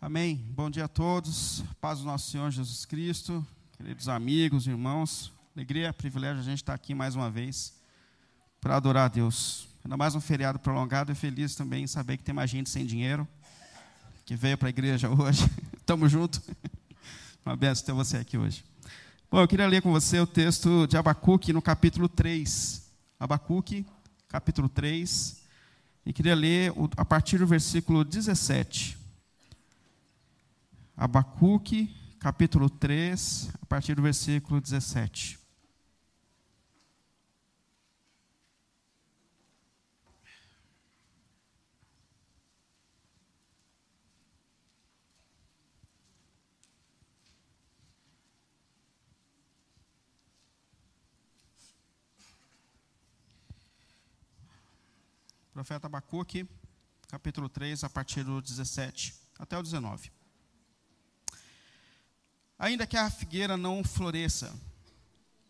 Amém. Bom dia a todos. Paz do nosso Senhor Jesus Cristo, queridos amigos, irmãos. Alegria, privilégio a gente estar aqui mais uma vez para adorar a Deus. Ainda mais um feriado prolongado e feliz também em saber que tem mais gente sem dinheiro que veio para a igreja hoje. Tamo junto. Uma benção ter você aqui hoje. Bom, eu queria ler com você o texto de Abacuque no capítulo 3. Abacuque, capítulo 3. E queria ler a partir do versículo 17. Abacuque, capítulo 3, a partir do versículo 17. Profeta Abacuque, capítulo 3, a partir do 17 até o 19. Ainda que a figueira não floresça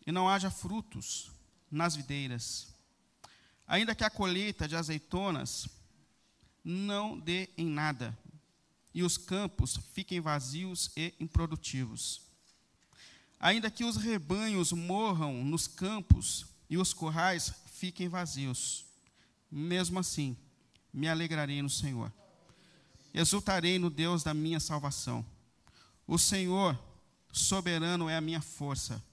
e não haja frutos nas videiras, ainda que a colheita de azeitonas não dê em nada, e os campos fiquem vazios e improdutivos, ainda que os rebanhos morram nos campos e os currais fiquem vazios, mesmo assim me alegrarei no Senhor, exultarei no Deus da minha salvação. O Senhor Soberano é a minha força.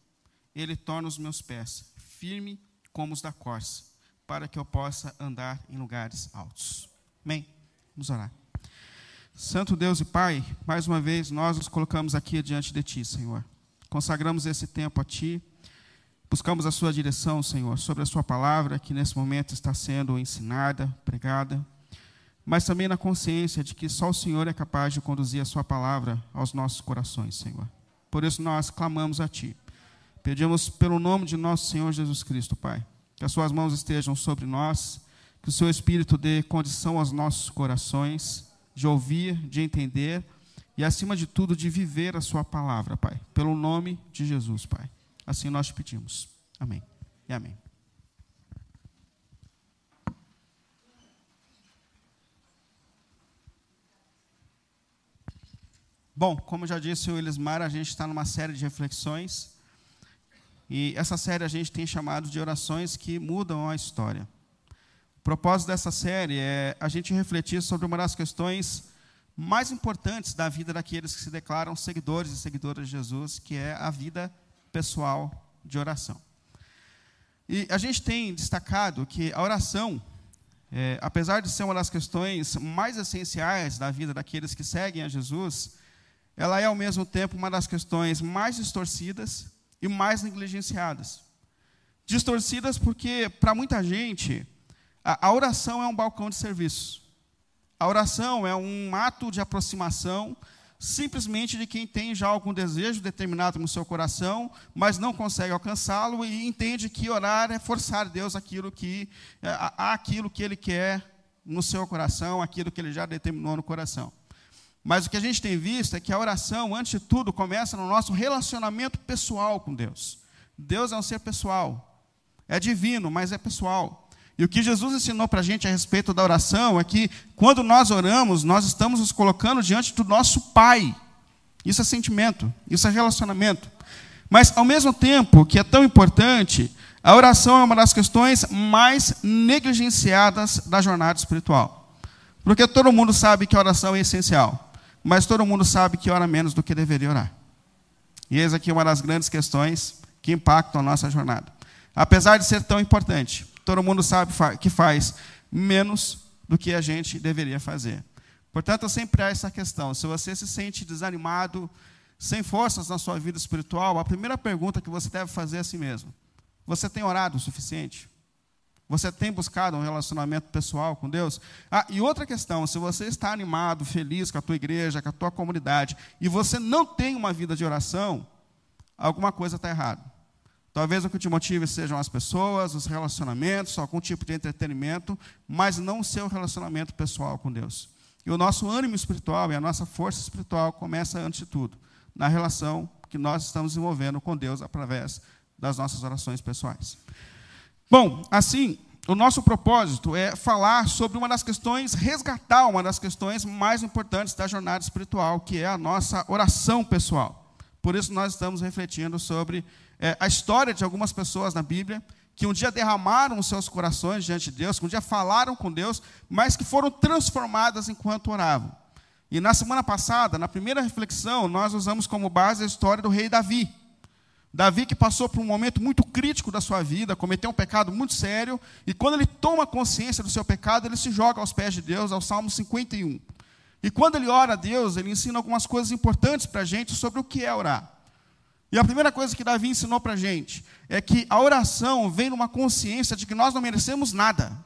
Ele torna os meus pés firme como os da corça, para que eu possa andar em lugares altos. Amém? Vamos orar. Santo Deus e Pai, mais uma vez nós nos colocamos aqui diante de Ti, Senhor. Consagramos esse tempo a Ti, buscamos a Sua direção, Senhor, sobre a Sua palavra que nesse momento está sendo ensinada, pregada, mas também na consciência de que só o Senhor é capaz de conduzir a Sua palavra aos nossos corações, Senhor. Por isso nós clamamos a Ti. Pedimos pelo nome de nosso Senhor Jesus Cristo, Pai, que as Suas mãos estejam sobre nós, que o Seu Espírito dê condição aos nossos corações de ouvir, de entender e, acima de tudo, de viver a Sua palavra, Pai. Pelo nome de Jesus, Pai. Assim nós te pedimos. Amém e amém. Bom, como já disse o Elismar, a gente está numa série de reflexões. E essa série a gente tem chamado de orações que mudam a história. O propósito dessa série é a gente refletir sobre uma das questões mais importantes da vida daqueles que se declaram seguidores e seguidoras de Jesus, que é a vida pessoal de oração. E a gente tem destacado que a oração, é, apesar de ser uma das questões mais essenciais da vida daqueles que seguem a Jesus, ela é ao mesmo tempo uma das questões mais distorcidas e mais negligenciadas. Distorcidas porque, para muita gente, a, a oração é um balcão de serviço. A oração é um ato de aproximação simplesmente de quem tem já algum desejo determinado no seu coração, mas não consegue alcançá-lo e entende que orar é forçar Deus aquilo que é, aquilo que ele quer no seu coração, aquilo que ele já determinou no coração. Mas o que a gente tem visto é que a oração, antes de tudo, começa no nosso relacionamento pessoal com Deus. Deus é um ser pessoal. É divino, mas é pessoal. E o que Jesus ensinou para a gente a respeito da oração é que, quando nós oramos, nós estamos nos colocando diante do nosso Pai. Isso é sentimento, isso é relacionamento. Mas, ao mesmo tempo que é tão importante, a oração é uma das questões mais negligenciadas da jornada espiritual. Porque todo mundo sabe que a oração é essencial mas todo mundo sabe que ora menos do que deveria orar. E eis aqui uma das grandes questões que impactam a nossa jornada. Apesar de ser tão importante, todo mundo sabe que faz menos do que a gente deveria fazer. Portanto, sempre há essa questão. Se você se sente desanimado, sem forças na sua vida espiritual, a primeira pergunta que você deve fazer é a si mesmo: Você tem orado o suficiente? Você tem buscado um relacionamento pessoal com Deus? Ah, e outra questão, se você está animado, feliz com a tua igreja, com a tua comunidade, e você não tem uma vida de oração, alguma coisa está errada. Talvez o que te motive sejam as pessoas, os relacionamentos, algum tipo de entretenimento, mas não o seu relacionamento pessoal com Deus. E o nosso ânimo espiritual e a nossa força espiritual começa antes de tudo, na relação que nós estamos desenvolvendo com Deus através das nossas orações pessoais. Bom, assim, o nosso propósito é falar sobre uma das questões, resgatar uma das questões mais importantes da jornada espiritual, que é a nossa oração pessoal. Por isso, nós estamos refletindo sobre é, a história de algumas pessoas na Bíblia que um dia derramaram os seus corações diante de Deus, que um dia falaram com Deus, mas que foram transformadas enquanto oravam. E na semana passada, na primeira reflexão, nós usamos como base a história do rei Davi. Davi que passou por um momento muito crítico da sua vida, cometeu um pecado muito sério, e quando ele toma consciência do seu pecado, ele se joga aos pés de Deus, ao Salmo 51. E quando ele ora a Deus, ele ensina algumas coisas importantes para a gente sobre o que é orar. E a primeira coisa que Davi ensinou para a gente é que a oração vem numa consciência de que nós não merecemos nada.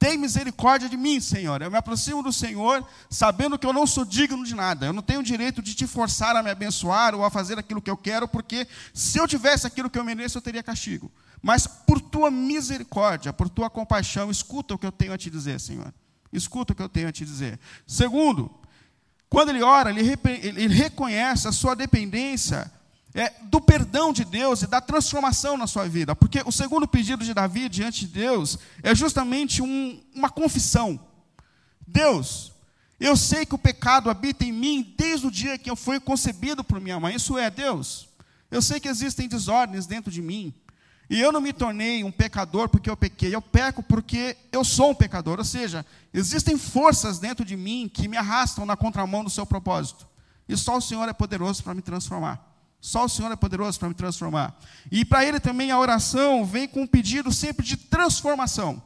Tem misericórdia de mim, Senhor. Eu me aproximo do Senhor sabendo que eu não sou digno de nada. Eu não tenho direito de te forçar a me abençoar ou a fazer aquilo que eu quero, porque se eu tivesse aquilo que eu mereço, eu teria castigo. Mas por tua misericórdia, por tua compaixão, escuta o que eu tenho a te dizer, Senhor. Escuta o que eu tenho a te dizer. Segundo, quando ele ora, ele, ele reconhece a sua dependência é, do perdão de Deus e da transformação na sua vida. Porque o segundo pedido de Davi diante de Deus é justamente um, uma confissão. Deus, eu sei que o pecado habita em mim desde o dia que eu fui concebido por minha mãe. Isso é, Deus. Eu sei que existem desordens dentro de mim. E eu não me tornei um pecador porque eu pequei, eu peco porque eu sou um pecador. Ou seja, existem forças dentro de mim que me arrastam na contramão do seu propósito. E só o Senhor é poderoso para me transformar. Só o Senhor é poderoso para me transformar. E para ele também a oração vem com um pedido sempre de transformação.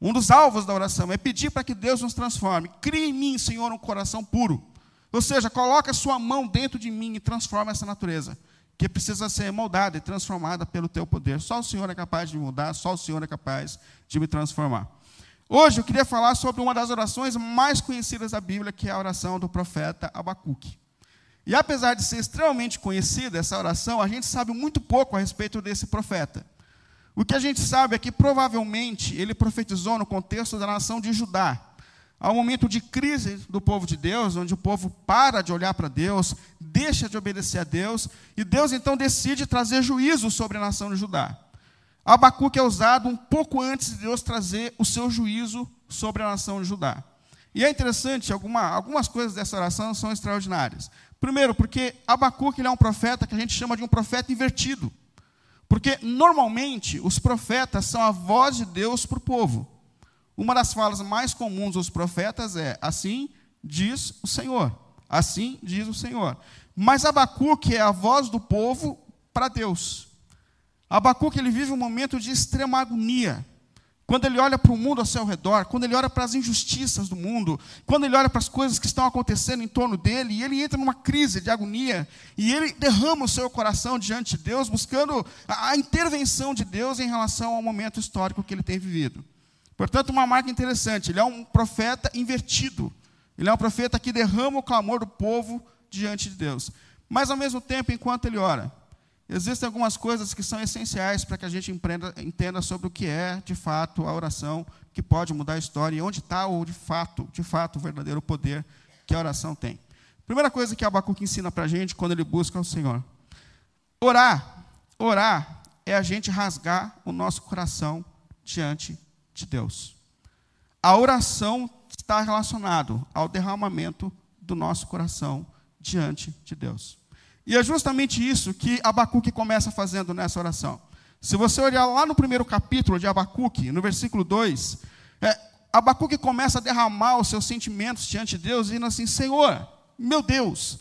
Um dos alvos da oração é pedir para que Deus nos transforme. Crie em mim, Senhor, um coração puro. Ou seja, coloque a sua mão dentro de mim e transforme essa natureza, que precisa ser moldada e transformada pelo teu poder. Só o Senhor é capaz de mudar, só o Senhor é capaz de me transformar. Hoje eu queria falar sobre uma das orações mais conhecidas da Bíblia, que é a oração do profeta Abacuque. E apesar de ser extremamente conhecida essa oração, a gente sabe muito pouco a respeito desse profeta. O que a gente sabe é que provavelmente ele profetizou no contexto da nação de Judá. Há um momento de crise do povo de Deus, onde o povo para de olhar para Deus, deixa de obedecer a Deus, e Deus então decide trazer juízo sobre a nação de Judá. Abacuque é usado um pouco antes de Deus trazer o seu juízo sobre a nação de Judá. E é interessante, alguma, algumas coisas dessa oração são extraordinárias. Primeiro, porque Abacuque é um profeta que a gente chama de um profeta invertido. Porque, normalmente, os profetas são a voz de Deus para o povo. Uma das falas mais comuns dos profetas é: Assim diz o Senhor. Assim diz o Senhor. Mas Abacuque é a voz do povo para Deus. Abacuque ele vive um momento de extrema agonia quando ele olha para o mundo ao seu redor, quando ele olha para as injustiças do mundo, quando ele olha para as coisas que estão acontecendo em torno dele, e ele entra numa crise de agonia, e ele derrama o seu coração diante de Deus, buscando a, intervenção de Deus em relação ao momento histórico que ele tem vivido. Portanto, uma marca interessante: ele é um profeta invertido, ele é um profeta que derrama o clamor do povo diante de Deus. Mas, ao mesmo tempo, enquanto ele ora, Existem algumas coisas que são essenciais para que a gente empreenda, entenda sobre o que é, de fato, a oração que pode mudar a história e onde está o de fato, de fato, o verdadeiro poder que a oração tem. Primeira coisa que Abacuque ensina para a gente quando ele busca o Senhor. Orar, orar é a gente rasgar o nosso coração diante de Deus. A oração está relacionado ao derramamento do nosso coração diante de Deus. E é justamente isso que Abacuque começa fazendo nessa oração. Se você olhar lá no primeiro capítulo de Abacuque, no versículo 2, é, Abacuque começa a derramar os seus sentimentos diante de Deus, dizendo assim: Senhor, meu Deus,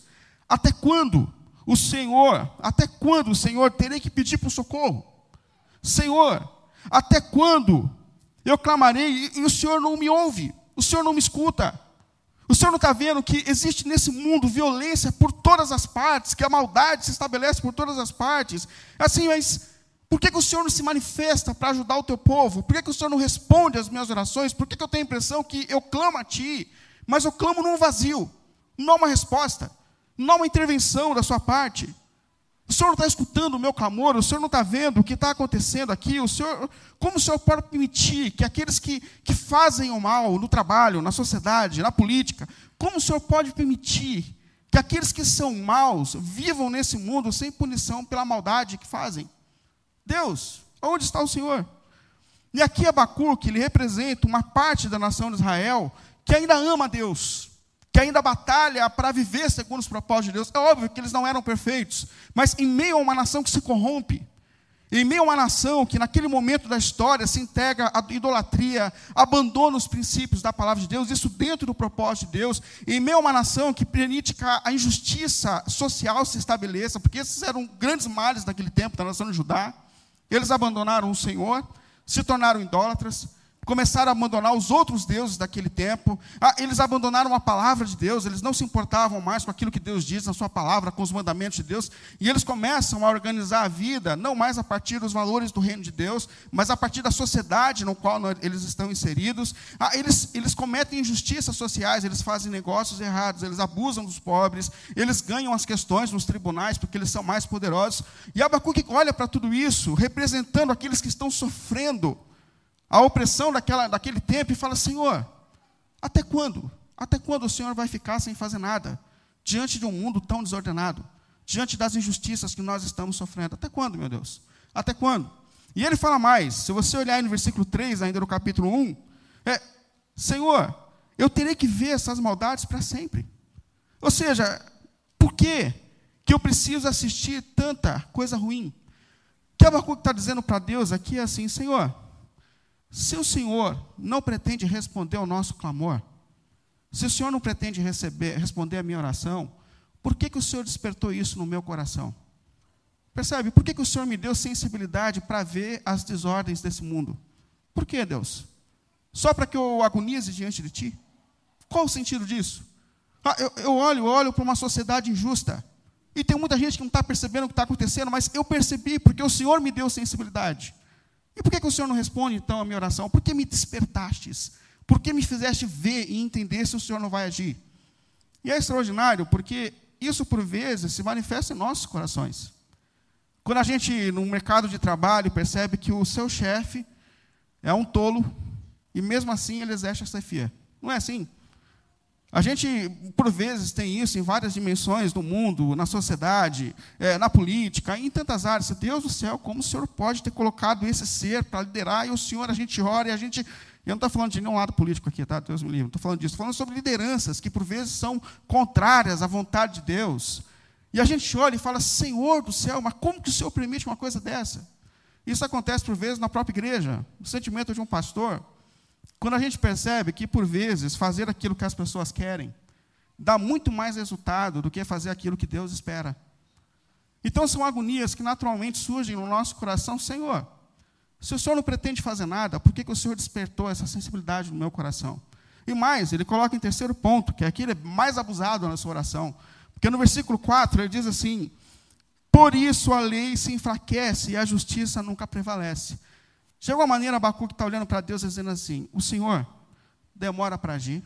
até quando o Senhor, até quando o Senhor terei que pedir por socorro? Senhor, até quando eu clamarei e, e o Senhor não me ouve, o Senhor não me escuta? O Senhor não está vendo que existe nesse mundo violência por todas as partes, que a maldade se estabelece por todas as partes? Assim, mas por que, que o Senhor não se manifesta para ajudar o teu povo? Por que, que o Senhor não responde às minhas orações? Por que, que eu tenho a impressão que eu clamo a Ti, mas eu clamo num vazio? Não há uma resposta, não há uma intervenção da sua parte. O Senhor não está escutando o meu clamor, o Senhor não está vendo o que está acontecendo aqui. O Senhor, como o Senhor pode permitir que aqueles que, que fazem o mal no trabalho, na sociedade, na política, como o Senhor pode permitir que aqueles que são maus vivam nesse mundo sem punição pela maldade que fazem? Deus, onde está o Senhor? E aqui Abacuque, ele representa uma parte da nação de Israel que ainda ama Deus, que ainda batalha para viver segundo os propósitos de Deus. É óbvio que eles não eram perfeitos, mas em meio a uma nação que se corrompe, em meio a uma nação que naquele momento da história se integra à idolatria, abandona os princípios da palavra de Deus, isso dentro do propósito de Deus, em meio a uma nação que permite que a injustiça social se estabeleça, porque esses eram grandes males naquele tempo da nação de Judá, eles abandonaram o Senhor, se tornaram idólatras, começaram a abandonar os outros deuses daquele tempo. Ah, eles abandonaram a palavra de Deus, eles não se importavam mais com aquilo que Deus diz na sua palavra, com os mandamentos de Deus, e eles começam a organizar a vida, não mais a partir dos valores do reino de Deus, mas a partir da sociedade no qual eles estão inseridos. Ah, eles, eles cometem injustiças sociais, eles fazem negócios errados, eles abusam dos pobres, eles ganham as questões nos tribunais porque eles são mais poderosos. E Abacuque olha para tudo isso, representando aqueles que estão sofrendo a opressão daquela, daquele tempo e fala: Senhor, até quando? Até quando o Senhor vai ficar sem fazer nada? Diante de um mundo tão desordenado, diante das injustiças que nós estamos sofrendo. Até quando, meu Deus? Até quando? E ele fala mais, se você olhar no versículo 3, ainda no capítulo 1, é: Senhor, eu terei que ver essas maldades para sempre. Ou seja, por que que eu preciso assistir tanta coisa ruim? Que Abacuque está dizendo para Deus aqui é assim, Senhor, se o Senhor não pretende responder ao nosso clamor, se o Senhor não pretende receber, responder a minha oração, por que, que o Senhor despertou isso no meu coração? Percebe? Por que, que o Senhor me deu sensibilidade para ver as desordens desse mundo? Por que, Deus? Só para que eu agonize diante de Ti? Qual o sentido disso? Ah, eu, eu olho, olho para uma sociedade injusta. E tem muita gente que não está percebendo o que está acontecendo, mas eu percebi, porque o Senhor me deu sensibilidade. E por que, que o Senhor não responde então a minha oração? Por que me despertastes? Por que me fizeste ver e entender se o Senhor não vai agir? E é extraordinário porque isso, por vezes, se manifesta em nossos corações. Quando a gente, no mercado de trabalho, percebe que o seu chefe é um tolo e mesmo assim ele exerce a chefia. Não é assim? A gente, por vezes, tem isso em várias dimensões do mundo, na sociedade, é, na política, em tantas áreas. Deus do céu, como o Senhor pode ter colocado esse ser para liderar? E o Senhor, a gente ora e a gente. Eu não estou falando de nenhum lado político aqui, tá? Deus me livre. Não estou falando disso. Estou falando sobre lideranças que, por vezes, são contrárias à vontade de Deus. E a gente olha e fala: Senhor do céu, mas como que o Senhor permite uma coisa dessa? Isso acontece, por vezes, na própria igreja. O sentimento de um pastor quando a gente percebe que, por vezes, fazer aquilo que as pessoas querem dá muito mais resultado do que fazer aquilo que Deus espera. Então, são agonias que naturalmente surgem no nosso coração. Senhor, se o Senhor não pretende fazer nada, por que, que o Senhor despertou essa sensibilidade no meu coração? E mais, ele coloca em terceiro ponto, que aqui ele é mais abusado na sua oração. Porque no versículo 4 ele diz assim: Por isso a lei se enfraquece e a justiça nunca prevalece. De alguma maneira, Abacuque está olhando para Deus dizendo assim: O Senhor demora para agir.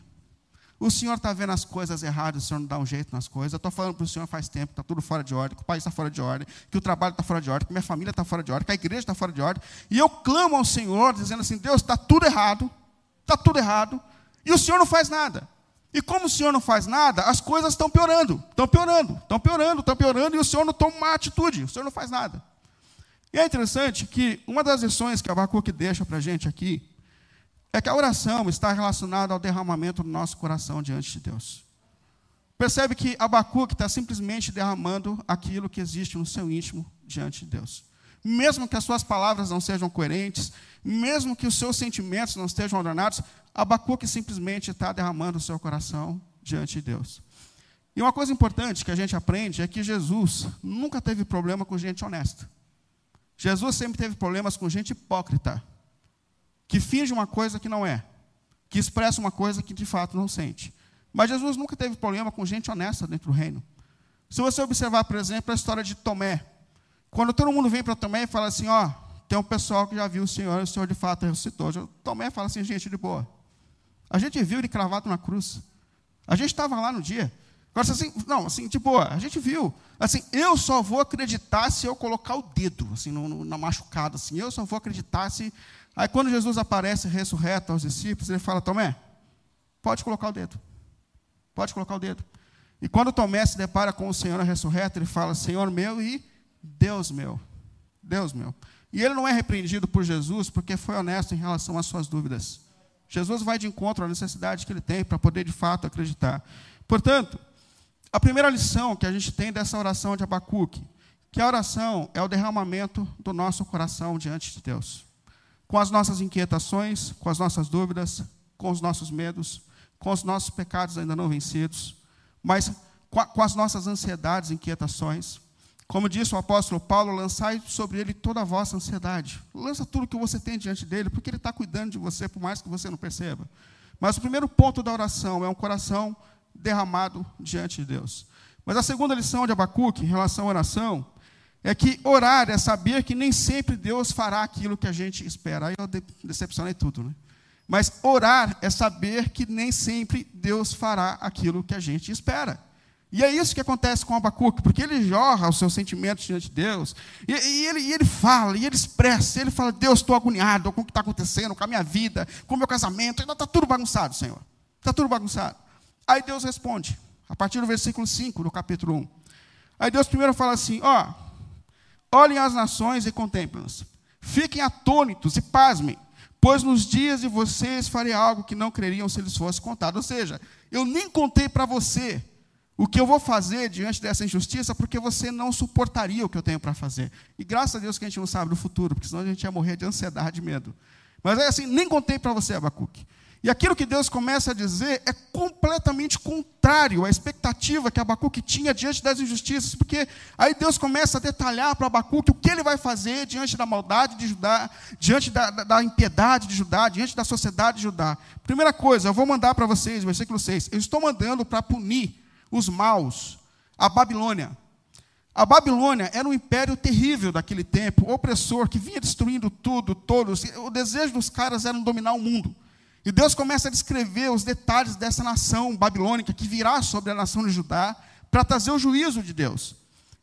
O Senhor está vendo as coisas erradas, o Senhor não dá um jeito nas coisas. Eu estou falando para o Senhor faz tempo, está tudo fora de ordem, que o país está fora de ordem, que o trabalho está fora de ordem, que minha família está fora de ordem, que a igreja está fora de ordem. E eu clamo ao Senhor, dizendo assim: Deus, está tudo errado, está tudo errado, e o Senhor não faz nada. E como o Senhor não faz nada, as coisas estão piorando, estão piorando, estão piorando, estão piorando, e o Senhor não toma uma atitude, o Senhor não faz nada. E é interessante que uma das lições que Abacuque deixa para a gente aqui é que a oração está relacionada ao derramamento do nosso coração diante de Deus. Percebe que Abacuque está simplesmente derramando aquilo que existe no seu íntimo diante de Deus. Mesmo que as suas palavras não sejam coerentes, mesmo que os seus sentimentos não estejam ordenados, Abacuque simplesmente está derramando o seu coração diante de Deus. E uma coisa importante que a gente aprende é que Jesus nunca teve problema com gente honesta. Jesus sempre teve problemas com gente hipócrita, que finge uma coisa que não é, que expressa uma coisa que de fato não sente. Mas Jesus nunca teve problema com gente honesta dentro do reino. Se você observar, por exemplo, a história de Tomé, quando todo mundo vem para Tomé e fala assim: Ó, tem um pessoal que já viu o Senhor, e o Senhor de fato ressuscitou. Tomé fala assim: gente, de boa. A gente viu ele cravado na cruz. A gente estava lá no dia. Agora, assim, não, assim, tipo, a gente viu. Assim, eu só vou acreditar se eu colocar o dedo, assim, no, no, na machucada, assim. Eu só vou acreditar se... Aí, quando Jesus aparece ressurreto aos discípulos, ele fala, Tomé, pode colocar o dedo. Pode colocar o dedo. E quando Tomé se depara com o Senhor ressurreto, ele fala, Senhor meu e Deus meu. Deus meu. E ele não é repreendido por Jesus porque foi honesto em relação às suas dúvidas. Jesus vai de encontro à necessidade que ele tem para poder de fato acreditar. Portanto, a primeira lição que a gente tem dessa oração de Abacuque, que a oração é o derramamento do nosso coração diante de Deus. Com as nossas inquietações, com as nossas dúvidas, com os nossos medos, com os nossos pecados ainda não vencidos, mas com as nossas ansiedades e inquietações. Como disse o apóstolo Paulo, lançai sobre ele toda a vossa ansiedade. Lança tudo que você tem diante dele, porque ele está cuidando de você, por mais que você não perceba. Mas o primeiro ponto da oração é um coração derramado diante de Deus. Mas a segunda lição de Abacuque em relação à oração é que orar é saber que nem sempre Deus fará aquilo que a gente espera. Aí eu decepcionei tudo, né? Mas orar é saber que nem sempre Deus fará aquilo que a gente espera. E é isso que acontece com Abacuque, porque ele jorra os seus sentimentos diante de Deus, e, e, ele, e ele, fala, e ele expressa, ele fala: Deus, estou agoniado com o que está acontecendo, com a minha vida, com o meu casamento, ainda está tudo bagunçado, Senhor. Está tudo bagunçado. Aí Deus responde, a partir do versículo 5 do capítulo 1. Aí Deus primeiro fala assim: ó, olhem as nações e contemplem-nas, fiquem atônitos e pasmem, pois nos dias de vocês farei algo que não creriam se lhes fosse contado. Ou seja, eu nem contei para você o que eu vou fazer diante dessa injustiça, porque você não suportaria o que eu tenho para fazer. E graças a Deus que a gente não sabe do futuro, porque senão a gente ia morrer de ansiedade e medo. Mas é assim, nem contei para você, Abacuque. E aquilo que Deus começa a dizer é completamente contrário à expectativa que Abacuque tinha diante das injustiças, porque aí Deus começa a detalhar para Abacuque o que ele vai fazer diante da maldade de Judá, diante da, da, da impiedade de Judá, diante da sociedade de Judá. Primeira coisa, eu vou mandar para vocês, versículo 6, eu estou mandando para punir os maus, a Babilônia. A Babilônia era um império terrível daquele tempo, opressor, que vinha destruindo tudo, todos. O desejo dos caras era dominar o mundo. E Deus começa a descrever os detalhes dessa nação babilônica que virá sobre a nação de Judá para trazer o juízo de Deus.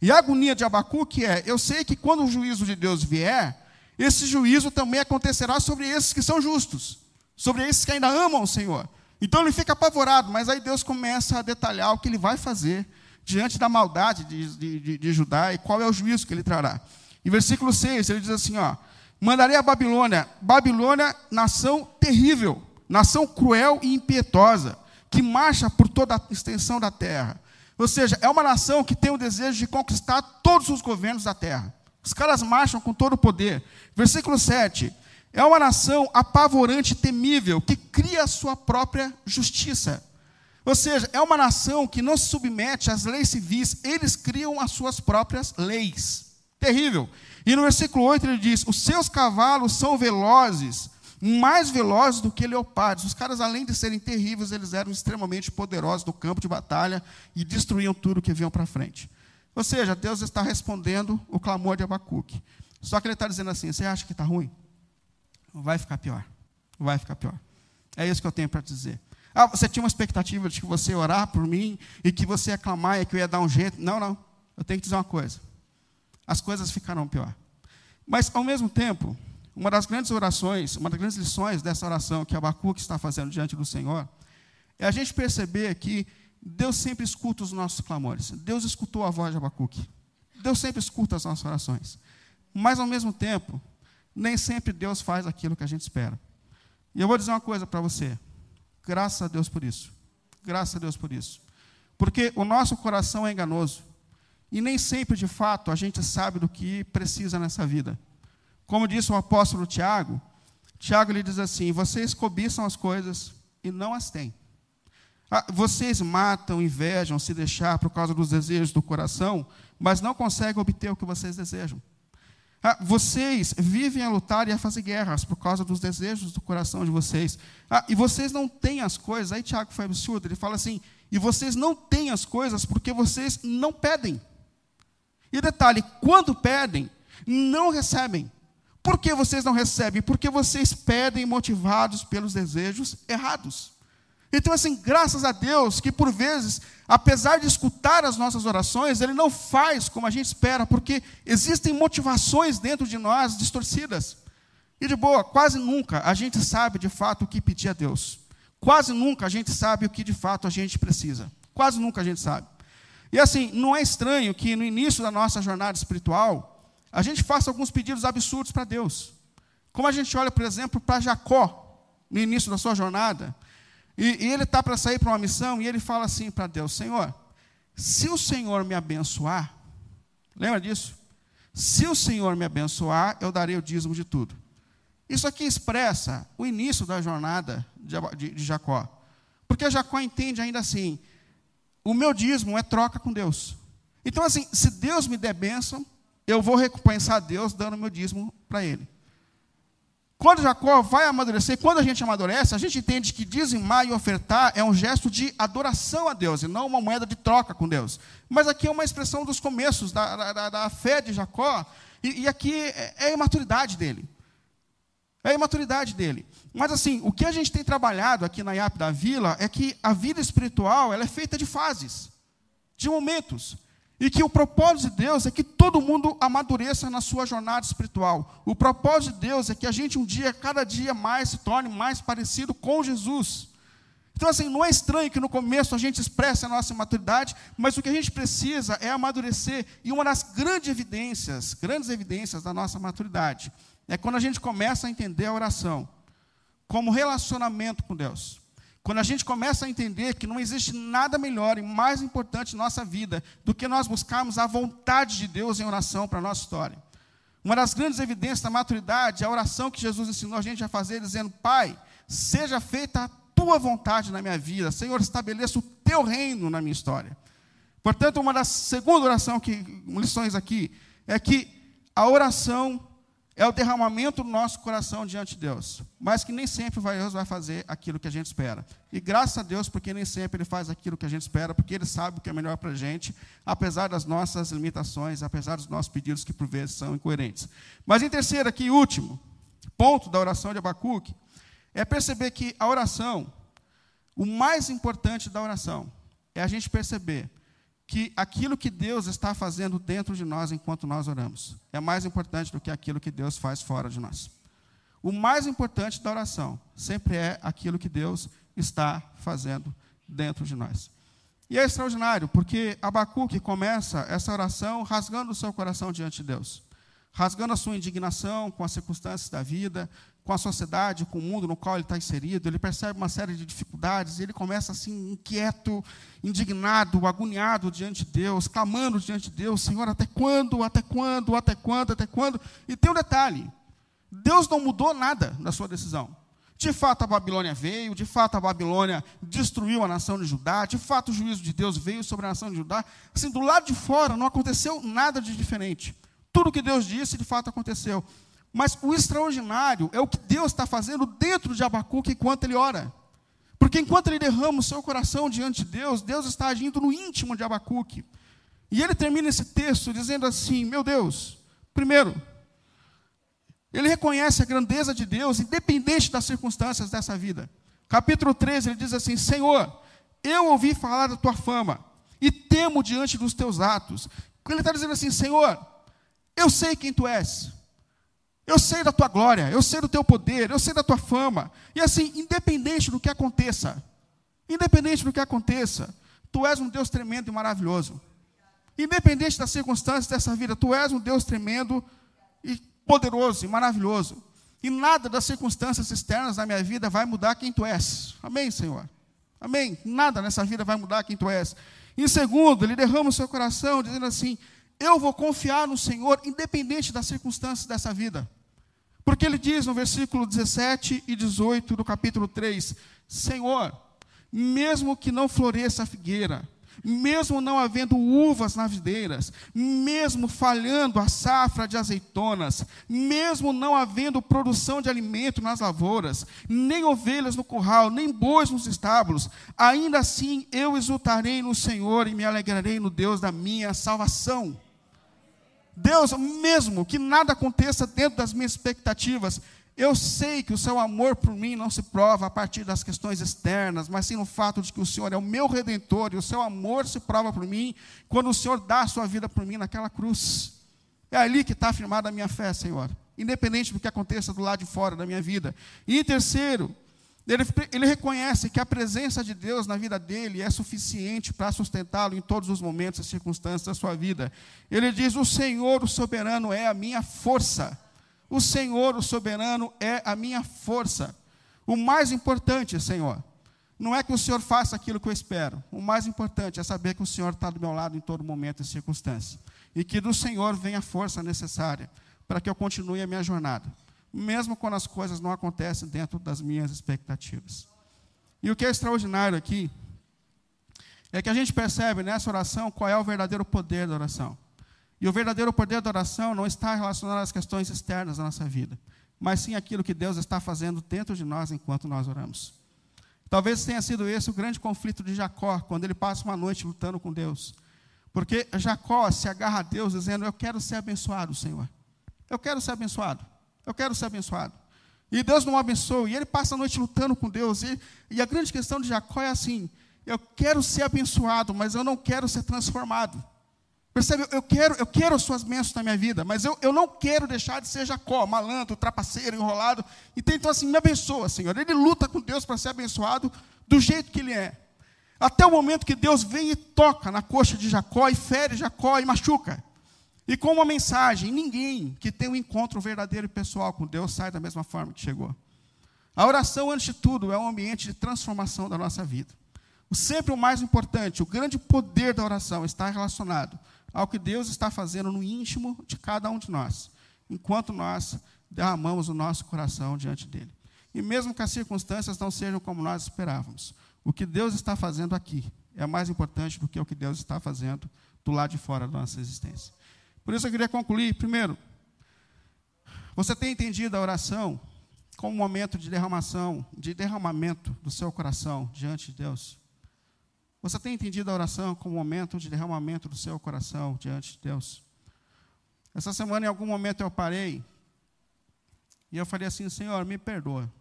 E a agonia de Abacuque é: eu sei que quando o juízo de Deus vier, esse juízo também acontecerá sobre esses que são justos, sobre esses que ainda amam o Senhor. Então ele fica apavorado, mas aí Deus começa a detalhar o que ele vai fazer diante da maldade de, de, de Judá e qual é o juízo que ele trará. Em versículo 6, ele diz assim: ó, mandarei a Babilônia, Babilônia, nação terrível, nação cruel e impietosa, que marcha por toda a extensão da terra. Ou seja, é uma nação que tem o desejo de conquistar todos os governos da terra. Os caras marcham com todo o poder. Versículo 7. É uma nação apavorante e temível, que cria a sua própria justiça. Ou seja, é uma nação que não se submete às leis civis, eles criam as suas próprias leis. Terrível. E no versículo 8 ele diz: Os seus cavalos são velozes, mais velozes do que leopardos. Os caras, além de serem terríveis, eles eram extremamente poderosos no campo de batalha e destruíam tudo que vinham para frente. Ou seja, Deus está respondendo o clamor de Abacuque. Só que ele está dizendo assim: Você acha que está ruim? vai ficar pior. Vai ficar pior. É isso que eu tenho para dizer. Ah, você tinha uma expectativa de que você ia orar por mim e que você ia clamar e que eu ia dar um jeito. Não, não. Eu tenho que dizer uma coisa. As coisas ficarão pior. Mas, ao mesmo tempo, uma das grandes orações, uma das grandes lições dessa oração que Abacuque está fazendo diante do Senhor, é a gente perceber que Deus sempre escuta os nossos clamores. Deus escutou a voz de Abacuque. Deus sempre escuta as nossas orações. Mas, ao mesmo tempo, nem sempre Deus faz aquilo que a gente espera. E eu vou dizer uma coisa para você. Graças a Deus por isso. Graças a Deus por isso. Porque o nosso coração é enganoso. E nem sempre, de fato, a gente sabe do que precisa nessa vida. Como disse o apóstolo Tiago, Tiago lhe diz assim: Vocês cobiçam as coisas e não as têm. Ah, vocês matam, invejam, se deixar por causa dos desejos do coração, mas não conseguem obter o que vocês desejam. Ah, vocês vivem a lutar e a fazer guerras por causa dos desejos do coração de vocês. Ah, e vocês não têm as coisas. Aí Tiago foi absurdo. Ele fala assim: e vocês não têm as coisas porque vocês não pedem. E detalhe: quando pedem, não recebem. Por que vocês não recebem? Porque vocês pedem motivados pelos desejos errados. Então, assim, graças a Deus que por vezes, apesar de escutar as nossas orações, Ele não faz como a gente espera, porque existem motivações dentro de nós distorcidas. E de boa, quase nunca a gente sabe de fato o que pedir a Deus. Quase nunca a gente sabe o que de fato a gente precisa. Quase nunca a gente sabe. E assim, não é estranho que no início da nossa jornada espiritual, a gente faça alguns pedidos absurdos para Deus. Como a gente olha, por exemplo, para Jacó, no início da sua jornada, e, e ele está para sair para uma missão, e ele fala assim para Deus: Senhor, se o Senhor me abençoar, lembra disso? Se o Senhor me abençoar, eu darei o dízimo de tudo. Isso aqui expressa o início da jornada de, de, de Jacó. Porque Jacó entende ainda assim: o meu dízimo é troca com Deus. Então, assim, se Deus me der bênção, eu vou recompensar Deus dando meu dízimo para ele. Quando Jacó vai amadurecer, quando a gente amadurece, a gente entende que dizimar e ofertar é um gesto de adoração a Deus, e não uma moeda de troca com Deus. Mas aqui é uma expressão dos começos da, da, da fé de Jacó, e, e aqui é, é a imaturidade dele. É a imaturidade dele. Mas assim, o que a gente tem trabalhado aqui na IAP da Vila é que a vida espiritual ela é feita de fases, de momentos. E que o propósito de Deus é que todo mundo amadureça na sua jornada espiritual. O propósito de Deus é que a gente um dia, cada dia mais, se torne mais parecido com Jesus. Então, assim, não é estranho que no começo a gente expresse a nossa maturidade, mas o que a gente precisa é amadurecer. E uma das grandes evidências, grandes evidências da nossa maturidade, é quando a gente começa a entender a oração como relacionamento com Deus. Quando a gente começa a entender que não existe nada melhor e mais importante na nossa vida do que nós buscarmos a vontade de Deus em oração para a nossa história. Uma das grandes evidências da maturidade é a oração que Jesus ensinou a gente a fazer, dizendo: Pai, seja feita a tua vontade na minha vida, Senhor, estabeleça o teu reino na minha história. Portanto, uma das segunda oração que lições aqui é que a oração é o derramamento do nosso coração diante de Deus. Mas que nem sempre Deus vai fazer aquilo que a gente espera. E graças a Deus, porque nem sempre Ele faz aquilo que a gente espera, porque Ele sabe o que é melhor para a gente, apesar das nossas limitações, apesar dos nossos pedidos que por vezes são incoerentes. Mas em terceiro aqui, último, ponto da oração de Abacuque, é perceber que a oração, o mais importante da oração, é a gente perceber que aquilo que Deus está fazendo dentro de nós enquanto nós oramos é mais importante do que aquilo que Deus faz fora de nós. O mais importante da oração sempre é aquilo que Deus está fazendo dentro de nós. E é extraordinário, porque Abacuque começa essa oração rasgando o seu coração diante de Deus, rasgando a sua indignação com as circunstâncias da vida, com a sociedade, com o mundo no qual ele está inserido, ele percebe uma série de dificuldades, e ele começa assim, inquieto, indignado, agoniado diante de Deus, clamando diante de Deus, Senhor, até quando, até quando, até quando, até quando? E tem um detalhe: Deus não mudou nada na sua decisão. De fato, a Babilônia veio, de fato, a Babilônia destruiu a nação de Judá, de fato, o juízo de Deus veio sobre a nação de Judá. Assim, do lado de fora não aconteceu nada de diferente. Tudo que Deus disse, de fato, aconteceu. Mas o extraordinário é o que Deus está fazendo dentro de Abacuque enquanto ele ora. Porque enquanto ele derrama o seu coração diante de Deus, Deus está agindo no íntimo de Abacuque. E ele termina esse texto dizendo assim: Meu Deus, primeiro, ele reconhece a grandeza de Deus, independente das circunstâncias dessa vida. Capítulo 13, ele diz assim: Senhor, eu ouvi falar da tua fama e temo diante dos teus atos. Ele está dizendo assim: Senhor, eu sei quem tu és. Eu sei da tua glória, eu sei do teu poder, eu sei da tua fama. E assim, independente do que aconteça, independente do que aconteça, tu és um Deus tremendo e maravilhoso. Independente das circunstâncias dessa vida, tu és um Deus tremendo e poderoso e maravilhoso. E nada das circunstâncias externas da minha vida vai mudar quem tu és. Amém, Senhor? Amém? Nada nessa vida vai mudar quem tu és. Em segundo, ele derrama o seu coração, dizendo assim: Eu vou confiar no Senhor, independente das circunstâncias dessa vida. Porque ele diz no versículo 17 e 18 do capítulo 3: Senhor, mesmo que não floresça a figueira, mesmo não havendo uvas nas videiras, mesmo falhando a safra de azeitonas, mesmo não havendo produção de alimento nas lavouras, nem ovelhas no curral, nem bois nos estábulos, ainda assim eu exultarei no Senhor e me alegrarei no Deus da minha salvação. Deus, mesmo que nada aconteça dentro das minhas expectativas, eu sei que o seu amor por mim não se prova a partir das questões externas, mas sim no fato de que o Senhor é o meu redentor e o seu amor se prova por mim quando o Senhor dá a sua vida por mim naquela cruz. É ali que está afirmada a minha fé, Senhor, independente do que aconteça do lado de fora da minha vida. E em terceiro, Ele, ele reconhece que a presença de Deus na vida dele é suficiente para sustentá-lo em todos os momentos e circunstâncias da sua vida. Ele diz: O Senhor, o soberano, é a minha força. O Senhor, o soberano, é a minha força. O mais importante, Senhor, não é que o Senhor faça aquilo que eu espero. O mais importante é saber que o Senhor está do meu lado em todo momento e circunstância. E que do Senhor vem a força necessária para que eu continue a minha jornada, mesmo quando as coisas não acontecem dentro das minhas expectativas. E o que é extraordinário aqui é que a gente percebe nessa oração qual é o verdadeiro poder da oração. E o verdadeiro poder da oração não está relacionado às questões externas da nossa vida, mas sim aquilo que Deus está fazendo dentro de nós enquanto nós oramos. Talvez tenha sido esse o grande conflito de Jacó, quando ele passa uma noite lutando com Deus. Porque Jacó se agarra a Deus dizendo: Eu quero ser abençoado, Senhor. Eu quero ser abençoado. Eu quero ser abençoado. E Deus não abençoa. E ele passa a noite lutando com Deus. E, e a grande questão de Jacó é assim: Eu quero ser abençoado, mas eu não quero ser transformado. Percebe? Eu quero, eu quero as suas bênçãos na minha vida, mas eu, eu não quero deixar de ser Jacó, malandro, trapaceiro, enrolado. Então, então, assim, me abençoa, Senhor. Ele luta com Deus para ser abençoado do jeito que ele é. Até o momento que Deus vem e toca na coxa de Jacó e fere Jacó e machuca. E com uma mensagem, ninguém que tem um encontro verdadeiro e pessoal com Deus sai da mesma forma que chegou. A oração, antes de tudo, é um ambiente de transformação da nossa vida. O sempre o mais importante, o grande poder da oração está relacionado ao que Deus está fazendo no íntimo de cada um de nós, enquanto nós derramamos o nosso coração diante dele. E mesmo que as circunstâncias não sejam como nós esperávamos, o que Deus está fazendo aqui é mais importante do que o que Deus está fazendo do lado de fora da nossa existência. Por isso eu queria concluir, primeiro, você tem entendido a oração como um momento de derramação, de derramamento do seu coração diante de Deus? Você tem entendido a oração como um momento de derramamento do seu coração diante de Deus? Essa semana, em algum momento, eu parei e eu falei assim: Senhor, me perdoa.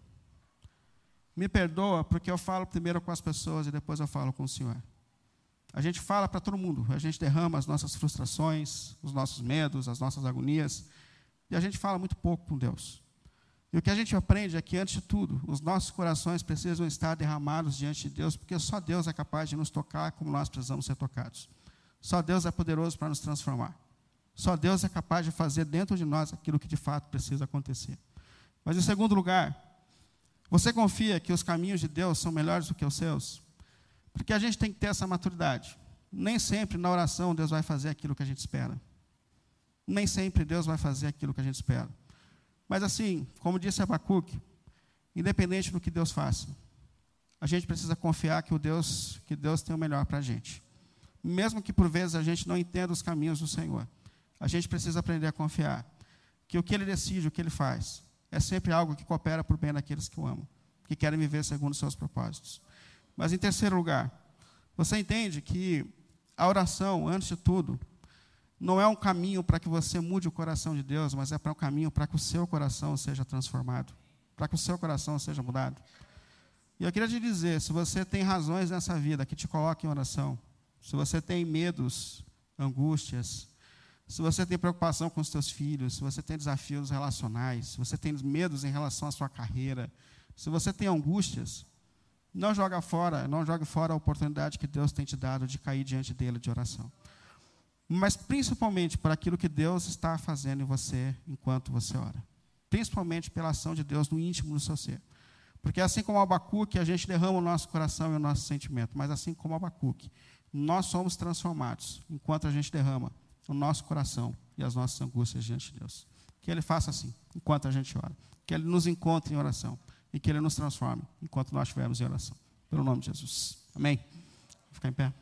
Me perdoa porque eu falo primeiro com as pessoas e depois eu falo com o Senhor. A gente fala para todo mundo, a gente derrama as nossas frustrações, os nossos medos, as nossas agonias, e a gente fala muito pouco com Deus. E o que a gente aprende é que, antes de tudo, os nossos corações precisam estar derramados diante de Deus, porque só Deus é capaz de nos tocar como nós precisamos ser tocados. Só Deus é poderoso para nos transformar. Só Deus é capaz de fazer dentro de nós aquilo que de fato precisa acontecer. Mas, em segundo lugar, você confia que os caminhos de Deus são melhores do que os seus? Porque a gente tem que ter essa maturidade. Nem sempre na oração Deus vai fazer aquilo que a gente espera. Nem sempre Deus vai fazer aquilo que a gente espera. Mas assim, como disse Abacuque, independente do que Deus faça, a gente precisa confiar que o Deus, que Deus tem o melhor para a gente. Mesmo que por vezes a gente não entenda os caminhos do Senhor, a gente precisa aprender a confiar que o que Ele decide, o que Ele faz, é sempre algo que coopera para o bem daqueles que o amam, que querem viver segundo os seus propósitos. Mas em terceiro lugar, você entende que a oração, antes de tudo, não é um caminho para que você mude o coração de Deus, mas é para um caminho para que o seu coração seja transformado, para que o seu coração seja mudado. E eu queria te dizer, se você tem razões nessa vida que te coloquem em oração, se você tem medos, angústias, se você tem preocupação com os seus filhos, se você tem desafios relacionais, se você tem medos em relação à sua carreira, se você tem angústias, não joga fora, não jogue fora a oportunidade que Deus tem te dado de cair diante dele de oração mas principalmente por aquilo que Deus está fazendo em você enquanto você ora. Principalmente pela ação de Deus no íntimo do seu ser. Porque assim como Abacuque, a gente derrama o nosso coração e o nosso sentimento, mas assim como Abacuque, nós somos transformados enquanto a gente derrama o nosso coração e as nossas angústias diante de Deus. Que Ele faça assim, enquanto a gente ora. Que Ele nos encontre em oração e que Ele nos transforme enquanto nós estivermos em oração. Pelo nome de Jesus. Amém? Vou ficar em pé.